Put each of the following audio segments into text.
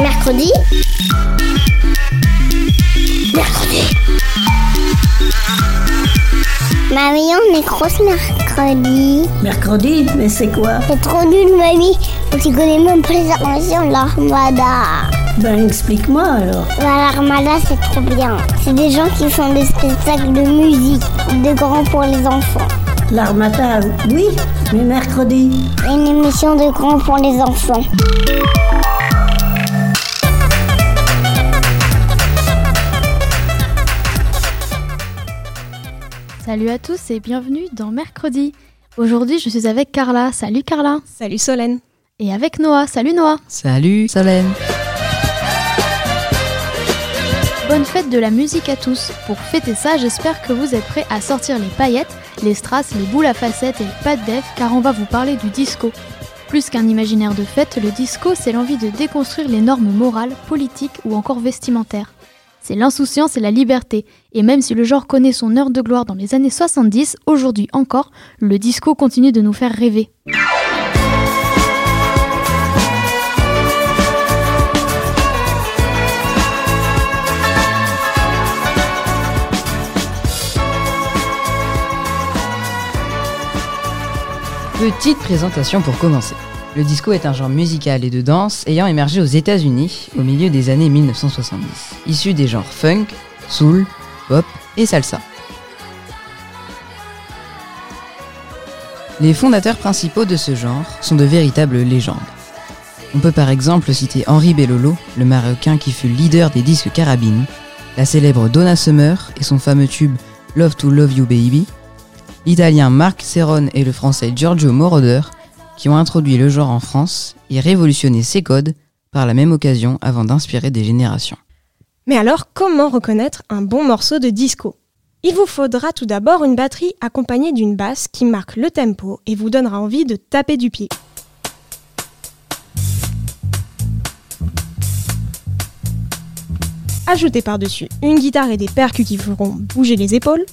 Mercredi Mercredi Mamie, on est grosse mercredi. Mercredi Mais c'est quoi C'est trop nul, mamie. Tu connais même pas les inventions de l'armada. Ben explique-moi alors. Bah, L'armada, c'est trop bien. C'est des gens qui font des spectacles de musique, de grands pour les enfants. L'armada, oui, mais mercredi. Une émission de grands pour les enfants. Salut à tous et bienvenue dans Mercredi. Aujourd'hui, je suis avec Carla. Salut Carla. Salut Solène. Et avec Noah. Salut Noah. Salut Solène. Bonne fête de la musique à tous. Pour fêter ça, j'espère que vous êtes prêts à sortir les paillettes, les strass, les boules à facettes et le pas de def car on va vous parler du disco. Plus qu'un imaginaire de fête, le disco, c'est l'envie de déconstruire les normes morales, politiques ou encore vestimentaires. C'est l'insouciance et la liberté. Et même si le genre connaît son heure de gloire dans les années 70, aujourd'hui encore, le disco continue de nous faire rêver. Petite présentation pour commencer. Le disco est un genre musical et de danse ayant émergé aux États-Unis au milieu des années 1970, issu des genres funk, soul, pop et salsa. Les fondateurs principaux de ce genre sont de véritables légendes. On peut par exemple citer Henri Bellolo, le marocain qui fut leader des disques carabines, la célèbre Donna Summer et son fameux tube Love to Love You Baby, l'italien Marc Serron et le français Giorgio Moroder qui ont introduit le genre en France et révolutionné ses codes par la même occasion avant d'inspirer des générations. Mais alors, comment reconnaître un bon morceau de disco? Il vous faudra tout d'abord une batterie accompagnée d'une basse qui marque le tempo et vous donnera envie de taper du pied. Ajoutez par-dessus une guitare et des percus qui feront bouger les épaules,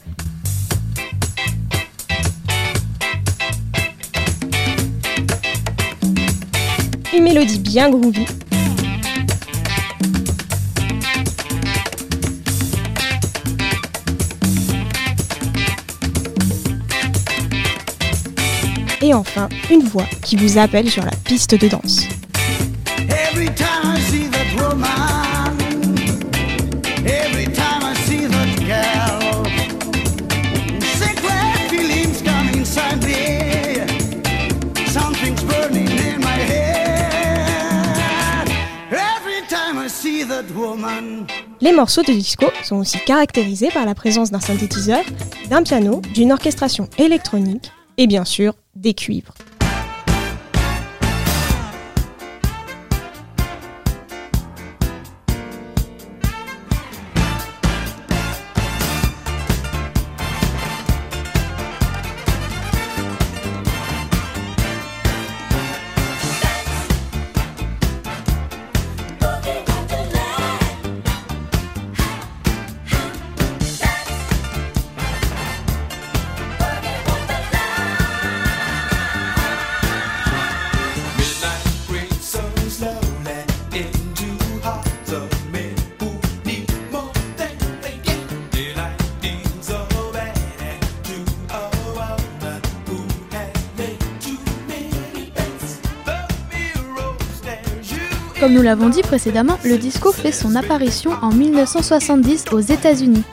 une mélodie bien groovy. Et enfin, une voix qui vous appelle sur la piste de danse. Les morceaux de disco sont aussi caractérisés par la présence d'un synthétiseur, d'un piano, d'une orchestration électronique et bien sûr des cuivres. Comme nous l'avons dit précédemment, le disco fait son apparition en 1970 aux États-Unis.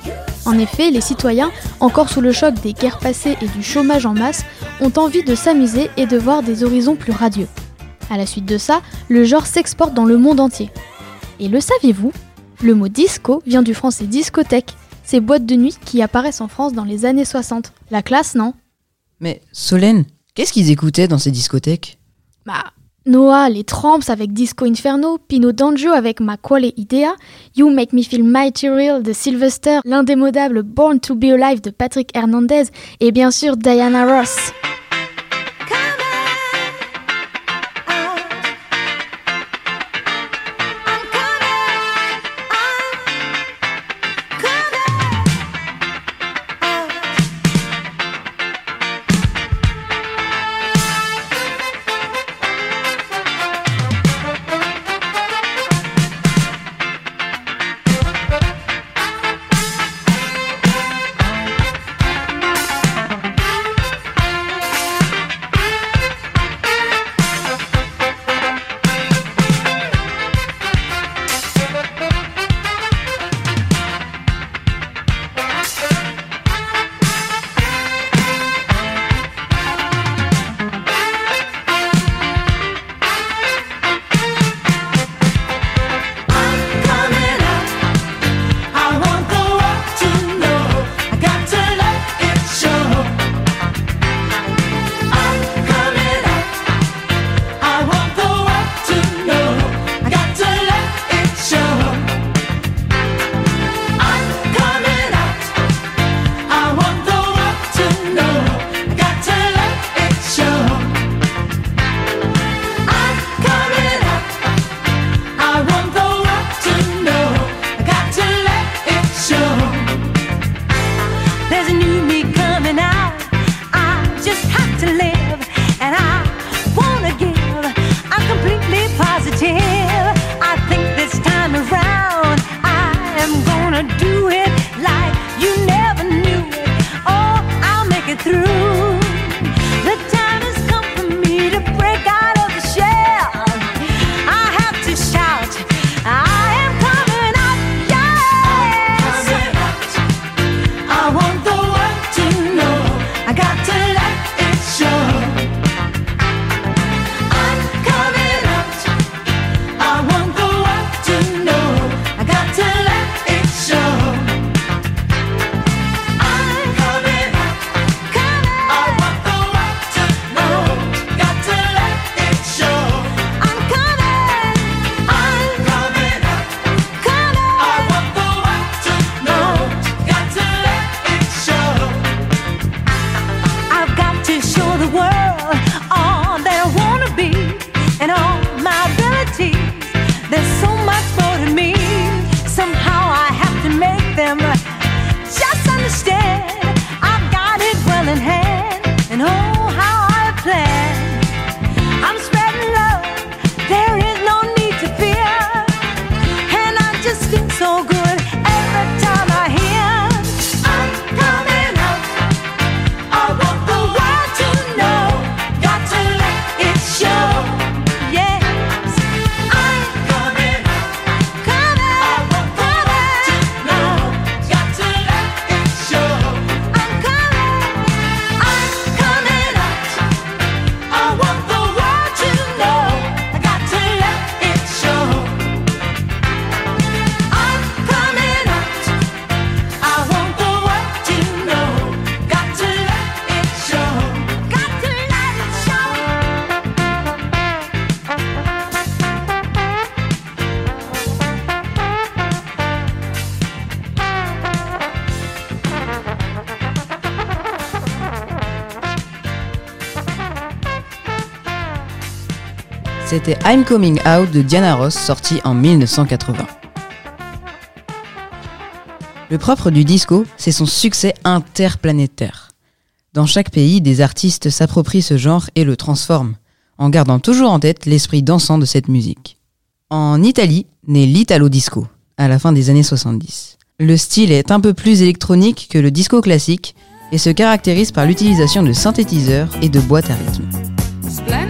En effet, les citoyens, encore sous le choc des guerres passées et du chômage en masse, ont envie de s'amuser et de voir des horizons plus radieux. À la suite de ça, le genre s'exporte dans le monde entier. Et le saviez-vous Le mot disco vient du français discothèque, ces boîtes de nuit qui apparaissent en France dans les années 60. La classe, non? Mais Solène, qu'est-ce qu'ils écoutaient dans ces discothèques? Bah, Noah, les Tramps avec Disco Inferno, Pino D'Angio avec Ma Quale Idea, You Make Me Feel Mighty Real de Sylvester, l'indémodable Born to Be Alive de Patrick Hernandez et bien sûr Diana Ross. C'était I'm Coming Out de Diana Ross, sorti en 1980. Le propre du disco, c'est son succès interplanétaire. Dans chaque pays, des artistes s'approprient ce genre et le transforment, en gardant toujours en tête l'esprit dansant de cette musique. En Italie, naît l'Italo Disco, à la fin des années 70. Le style est un peu plus électronique que le disco classique et se caractérise par l'utilisation de synthétiseurs et de boîtes à rythme.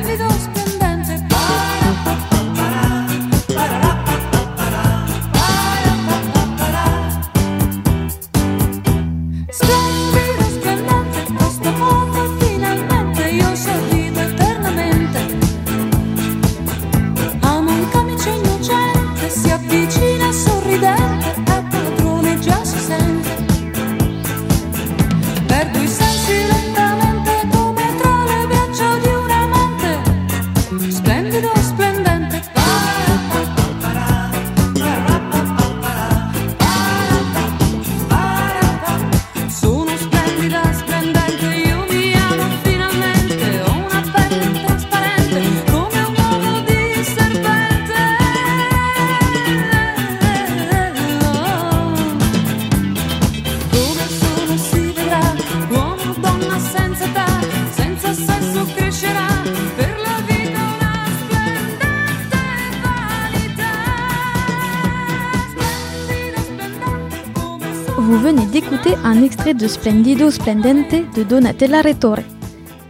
De Splendido Splendente de Donatella Rettore.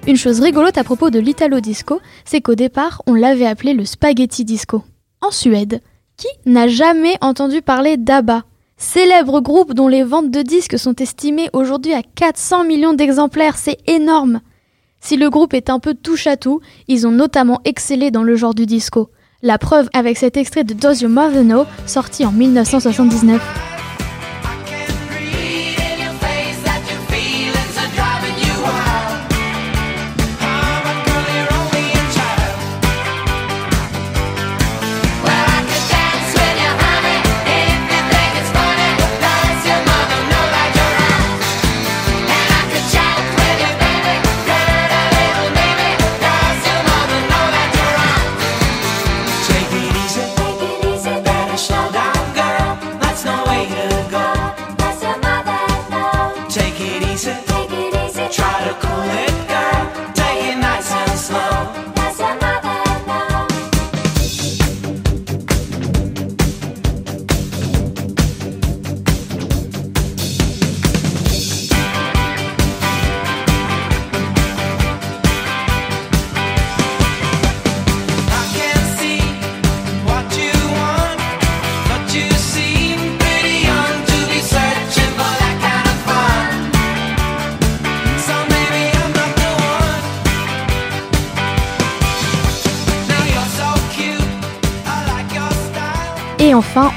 Une chose rigolote à propos de l'Italo Disco, c'est qu'au départ, on l'avait appelé le Spaghetti Disco. En Suède, qui n'a jamais entendu parler d'ABBA Célèbre groupe dont les ventes de disques sont estimées aujourd'hui à 400 millions d'exemplaires, c'est énorme Si le groupe est un peu touche à tout, ils ont notamment excellé dans le genre du disco. La preuve avec cet extrait de Does Your Mother Know, sorti en 1979.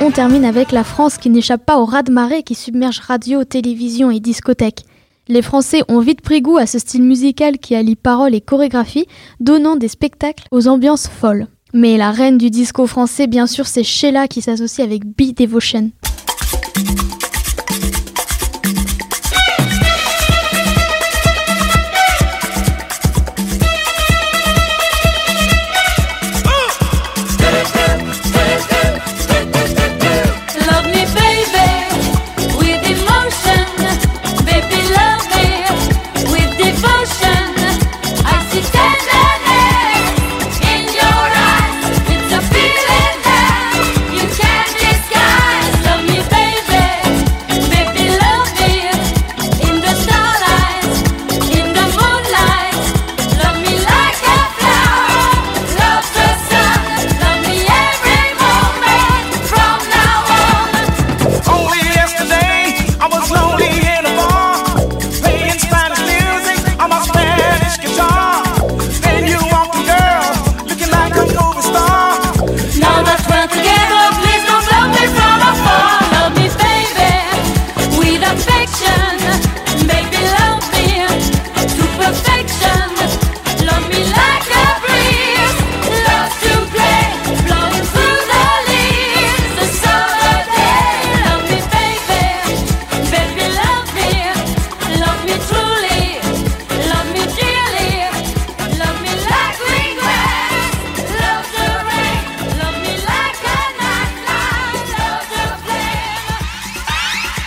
On termine avec la France qui n'échappe pas au raz-de-marée qui submerge radio, télévision et discothèque. Les Français ont vite pris goût à ce style musical qui allie paroles et chorégraphie, donnant des spectacles aux ambiances folles. Mais la reine du disco français, bien sûr, c'est Sheila qui s'associe avec Be Devotion.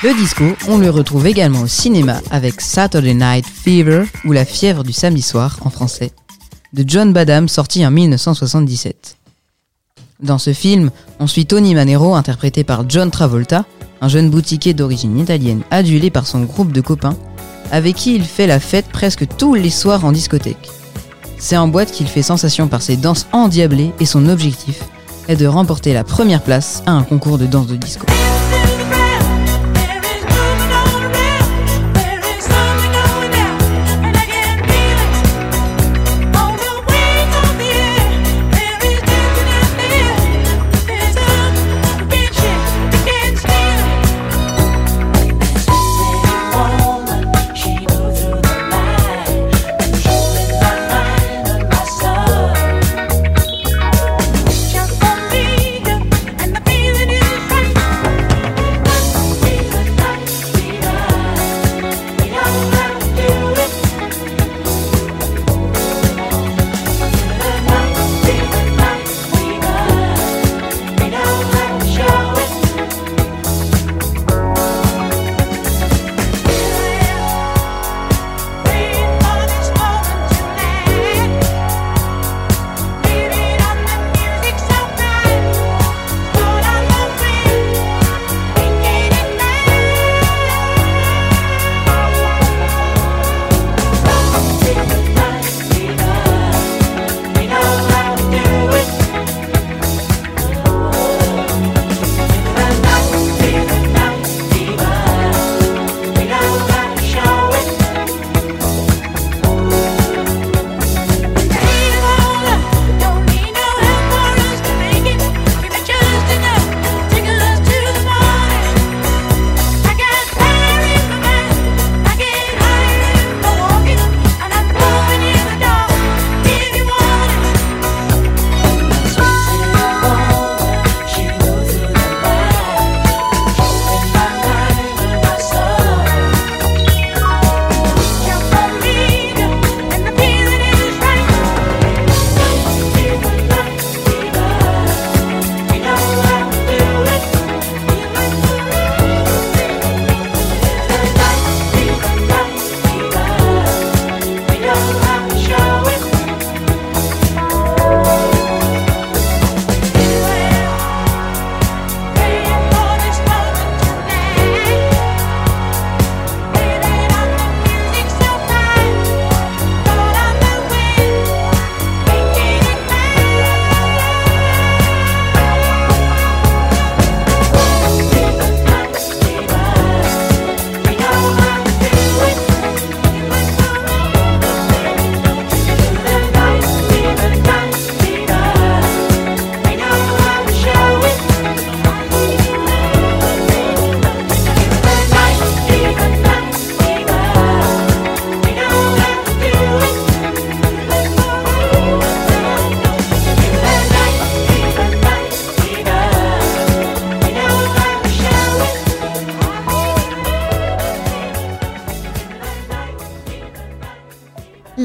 Le disco, on le retrouve également au cinéma avec Saturday Night Fever ou La fièvre du samedi soir en français, de John Badham sorti en 1977. Dans ce film, on suit Tony Manero interprété par John Travolta, un jeune boutiquier d'origine italienne adulé par son groupe de copains, avec qui il fait la fête presque tous les soirs en discothèque. C'est en boîte qu'il fait sensation par ses danses endiablées et son objectif est de remporter la première place à un concours de danse de disco.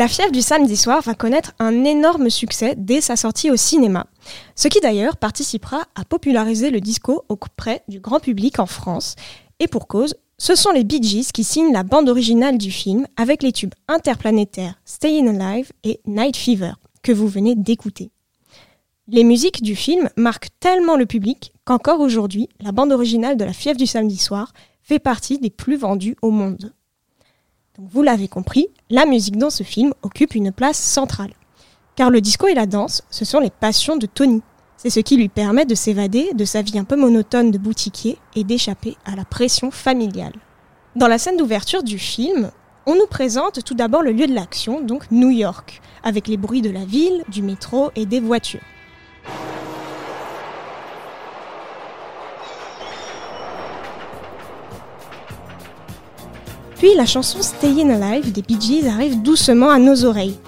La fièvre du samedi soir va connaître un énorme succès dès sa sortie au cinéma, ce qui d'ailleurs participera à populariser le disco auprès du grand public en France. Et pour cause, ce sont les Bee Gees qui signent la bande originale du film avec les tubes interplanétaires Stayin' Alive et Night Fever, que vous venez d'écouter. Les musiques du film marquent tellement le public qu'encore aujourd'hui, la bande originale de La fièvre du samedi soir fait partie des plus vendues au monde. Vous l'avez compris, la musique dans ce film occupe une place centrale. Car le disco et la danse, ce sont les passions de Tony. C'est ce qui lui permet de s'évader de sa vie un peu monotone de boutiquier et d'échapper à la pression familiale. Dans la scène d'ouverture du film, on nous présente tout d'abord le lieu de l'action, donc New York, avec les bruits de la ville, du métro et des voitures. Puis la chanson Stayin' Alive des Bee Gees arrive doucement à nos oreilles.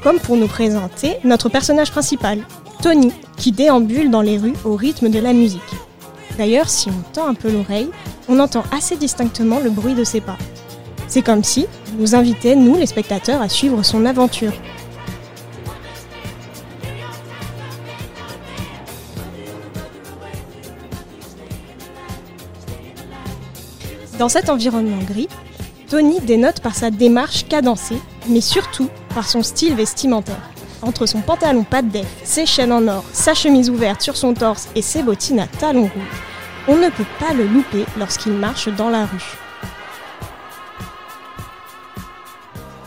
Comme pour nous présenter notre personnage principal, Tony, qui déambule dans les rues au rythme de la musique. D'ailleurs, si on tend un peu l'oreille, on entend assez distinctement le bruit de ses pas. C'est comme si, nous invitait, nous les spectateurs, à suivre son aventure. Dans cet environnement gris, Tony dénote par sa démarche cadencée, mais surtout par son style vestimentaire. Entre son pantalon pas de ses chaînes en or, sa chemise ouverte sur son torse et ses bottines à talons rouges, on ne peut pas le louper lorsqu'il marche dans la rue.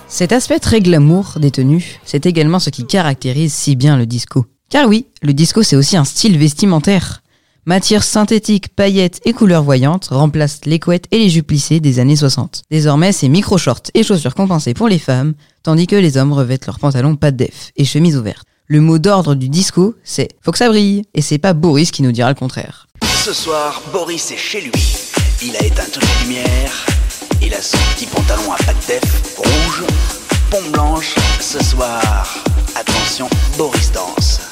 Cet aspect très glamour des tenues, c'est également ce qui caractérise si bien le disco. Car oui, le disco c'est aussi un style vestimentaire. Matières synthétiques, paillettes et couleurs voyantes remplacent les couettes et les jupes plissées des années 60. Désormais, c'est micro-shorts et chaussures compensées pour les femmes, tandis que les hommes revêtent leurs pantalons pas de def et chemises ouvertes. Le mot d'ordre du disco, c'est faut que ça brille, et c'est pas Boris qui nous dira le contraire. Ce soir, Boris est chez lui. Il a éteint toutes les lumières. Il a son petit pantalon à pattes def, rouge, pompe blanche. Ce soir, attention, Boris danse.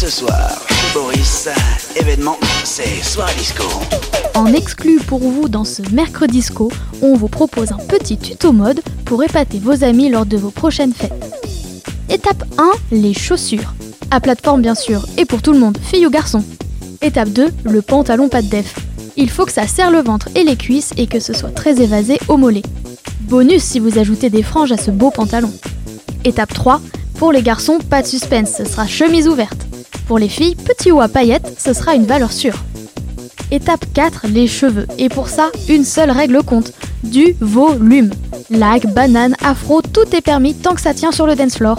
Ce soir, Boris, événement, c'est soirée disco. En exclu pour vous dans ce mercredi disco, on vous propose un petit tuto mode pour épater vos amis lors de vos prochaines fêtes. Étape 1, les chaussures. À plateforme bien sûr, et pour tout le monde, filles ou garçons. Étape 2, le pantalon pas de def. Il faut que ça serre le ventre et les cuisses et que ce soit très évasé au mollet. Bonus si vous ajoutez des franges à ce beau pantalon. Étape 3, pour les garçons, pas de suspense, ce sera chemise ouverte. Pour les filles, petit haut à paillettes, ce sera une valeur sûre. Étape 4, les cheveux. Et pour ça, une seule règle compte, du volume. Lag, banane, afro, tout est permis tant que ça tient sur le dance floor.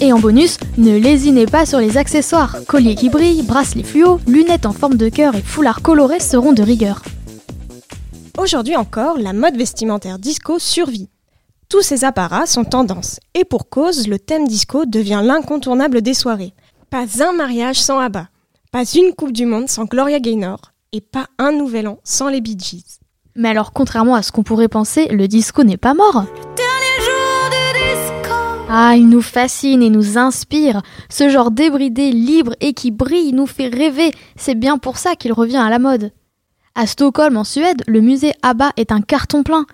Et en bonus, ne lésinez pas sur les accessoires. Collier qui brille, bracelet fluo, lunettes en forme de cœur et foulard coloré seront de rigueur. Aujourd'hui encore, la mode vestimentaire disco survit. Tous ces apparats sont tendance, et pour cause, le thème disco devient l'incontournable des soirées. Pas un mariage sans ABBA, pas une Coupe du Monde sans Gloria Gaynor, et pas un nouvel an sans les Bee Gees. Mais alors, contrairement à ce qu'on pourrait penser, le disco n'est pas mort. Ah, il nous fascine et nous inspire. Ce genre débridé, libre et qui brille nous fait rêver. C'est bien pour ça qu'il revient à la mode. À Stockholm, en Suède, le musée ABBA est un carton plein.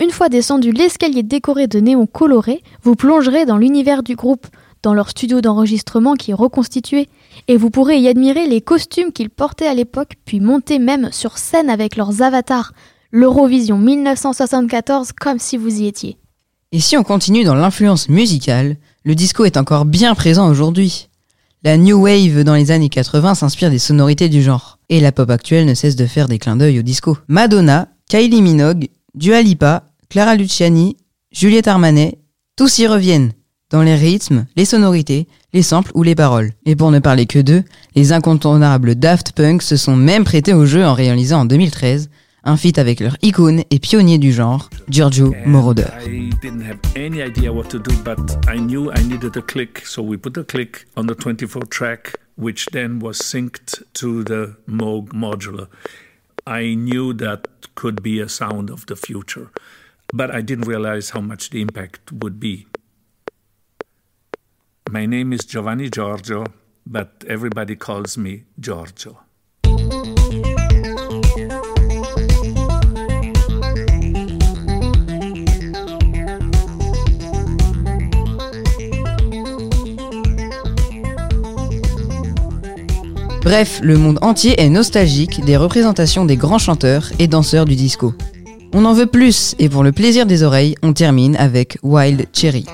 Une fois descendu l'escalier décoré de néons colorés, vous plongerez dans l'univers du groupe, dans leur studio d'enregistrement qui est reconstitué, et vous pourrez y admirer les costumes qu'ils portaient à l'époque, puis monter même sur scène avec leurs avatars. L'Eurovision 1974 comme si vous y étiez. Et si on continue dans l'influence musicale, le disco est encore bien présent aujourd'hui. La new wave dans les années 80 s'inspire des sonorités du genre, et la pop actuelle ne cesse de faire des clins d'œil au disco. Madonna, Kylie Minogue, Dua Lipa, Clara Luciani, Juliette Armanet, tous y reviennent, dans les rythmes, les sonorités, les samples ou les paroles. Et pour ne parler que d'eux, les incontournables Daft Punk se sont même prêtés au jeu en réalisant en 2013 un feat avec leur icône et pionnier du genre, Giorgio Moroder. I didn't have any idea what to do, but I knew I needed a click, so we put a click on the 24 track, which then was synced to the Moog modular. I knew that could be a sound of the future, but I didn't realize how much the impact would be. My name is Giovanni Giorgio, but everybody calls me Giorgio. Bref, le monde entier est nostalgique des représentations des grands chanteurs et danseurs du disco. On en veut plus, et pour le plaisir des oreilles, on termine avec Wild Cherry.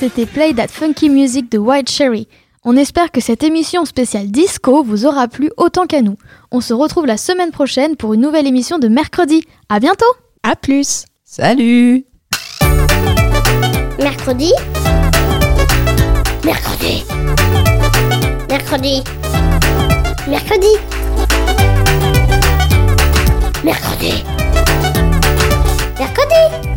c'était Play That Funky Music de White Cherry. On espère que cette émission spéciale disco vous aura plu autant qu'à nous. On se retrouve la semaine prochaine pour une nouvelle émission de mercredi. À bientôt. À plus. Salut. Mercredi? Mercredi. Mercredi. Mercredi. Mercredi. Mercredi.